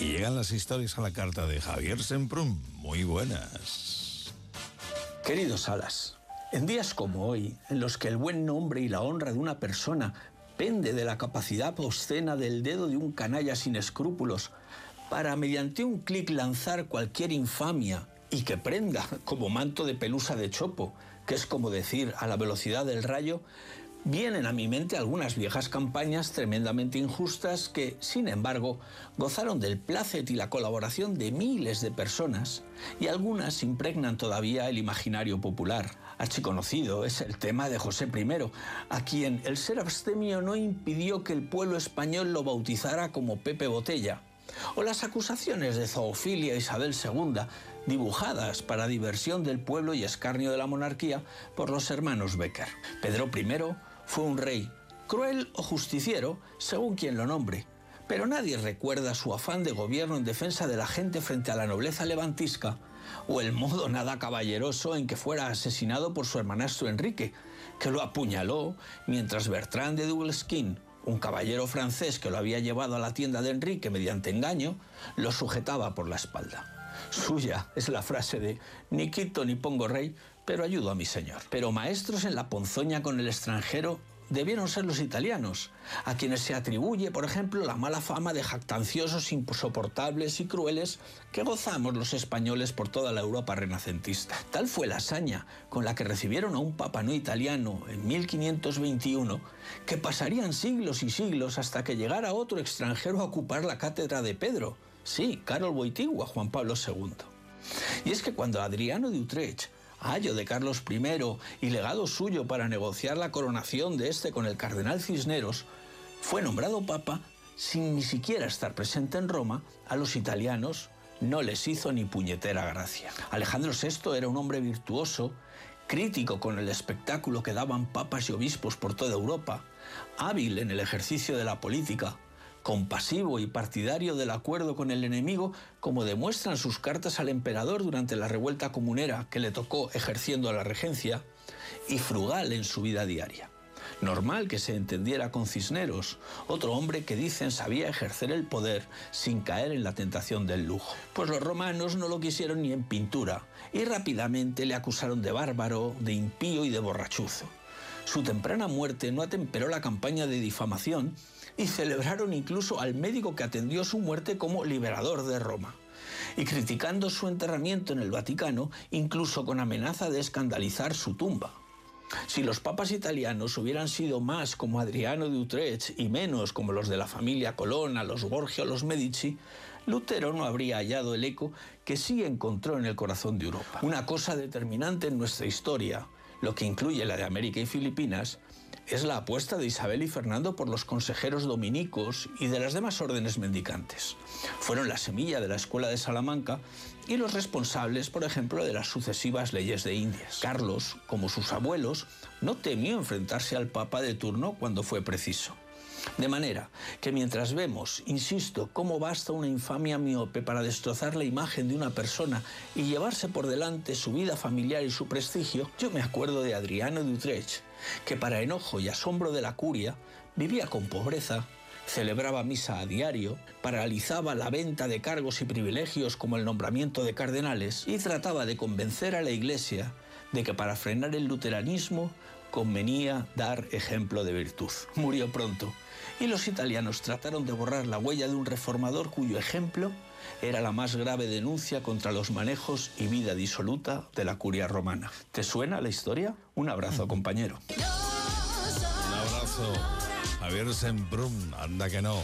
Y llegan las historias a la carta de Javier Semprún. Muy buenas. Queridos Alas, en días como hoy, en los que el buen nombre y la honra de una persona pende de la capacidad obscena del dedo de un canalla sin escrúpulos para mediante un clic lanzar cualquier infamia y que prenda como manto de pelusa de chopo, que es como decir a la velocidad del rayo, Vienen a mi mente algunas viejas campañas tremendamente injustas que, sin embargo, gozaron del placer y la colaboración de miles de personas y algunas impregnan todavía el imaginario popular. Archiconocido es el tema de José I, a quien el ser abstemio no impidió que el pueblo español lo bautizara como Pepe Botella. O las acusaciones de zoofilia Isabel II, dibujadas para diversión del pueblo y escarnio de la monarquía por los hermanos Becker. Pedro I fue un rey, cruel o justiciero, según quien lo nombre, pero nadie recuerda su afán de gobierno en defensa de la gente frente a la nobleza levantisca, o el modo nada caballeroso en que fuera asesinado por su hermanastro Enrique, que lo apuñaló mientras Bertrand de Doubleskin, un caballero francés que lo había llevado a la tienda de Enrique mediante engaño, lo sujetaba por la espalda. Suya es la frase de ni quito ni pongo rey, pero ayudo a mi señor. Pero maestros en la ponzoña con el extranjero debieron ser los italianos, a quienes se atribuye, por ejemplo, la mala fama de jactanciosos, insoportables y crueles que gozamos los españoles por toda la Europa renacentista. Tal fue la hazaña con la que recibieron a un papa no italiano en 1521, que pasarían siglos y siglos hasta que llegara otro extranjero a ocupar la cátedra de Pedro, Sí, Carol Boitigua, Juan Pablo II. Y es que cuando Adriano de Utrecht, ayo de Carlos I y legado suyo para negociar la coronación de este con el cardenal Cisneros, fue nombrado papa sin ni siquiera estar presente en Roma, a los italianos no les hizo ni puñetera gracia. Alejandro VI era un hombre virtuoso, crítico con el espectáculo que daban papas y obispos por toda Europa, hábil en el ejercicio de la política, compasivo y partidario del acuerdo con el enemigo, como demuestran sus cartas al emperador durante la revuelta comunera que le tocó ejerciendo la regencia, y frugal en su vida diaria. Normal que se entendiera con Cisneros, otro hombre que dicen sabía ejercer el poder sin caer en la tentación del lujo. Pues los romanos no lo quisieron ni en pintura y rápidamente le acusaron de bárbaro, de impío y de borrachuzo. Su temprana muerte no atemperó la campaña de difamación y celebraron incluso al médico que atendió su muerte como liberador de Roma. Y criticando su enterramiento en el Vaticano, incluso con amenaza de escandalizar su tumba. Si los papas italianos hubieran sido más como Adriano de Utrecht y menos como los de la familia Colonna, los Borgia los Medici, Lutero no habría hallado el eco que sí encontró en el corazón de Europa. Una cosa determinante en nuestra historia, lo que incluye la de América y Filipinas, es la apuesta de Isabel y Fernando por los consejeros dominicos y de las demás órdenes mendicantes. Fueron la semilla de la escuela de Salamanca y los responsables, por ejemplo, de las sucesivas leyes de Indias. Carlos, como sus abuelos, no temió enfrentarse al Papa de turno cuando fue preciso. De manera que mientras vemos, insisto, cómo basta una infamia miope para destrozar la imagen de una persona y llevarse por delante su vida familiar y su prestigio, yo me acuerdo de Adriano de Utrecht, que para enojo y asombro de la curia vivía con pobreza, celebraba misa a diario, paralizaba la venta de cargos y privilegios como el nombramiento de cardenales y trataba de convencer a la Iglesia de que para frenar el luteranismo convenía dar ejemplo de virtud. Murió pronto y los italianos trataron de borrar la huella de un reformador cuyo ejemplo era la más grave denuncia contra los manejos y vida disoluta de la curia romana. ¿Te suena la historia? Un abrazo, compañero. Un abrazo. Javier Sembrún, anda que no.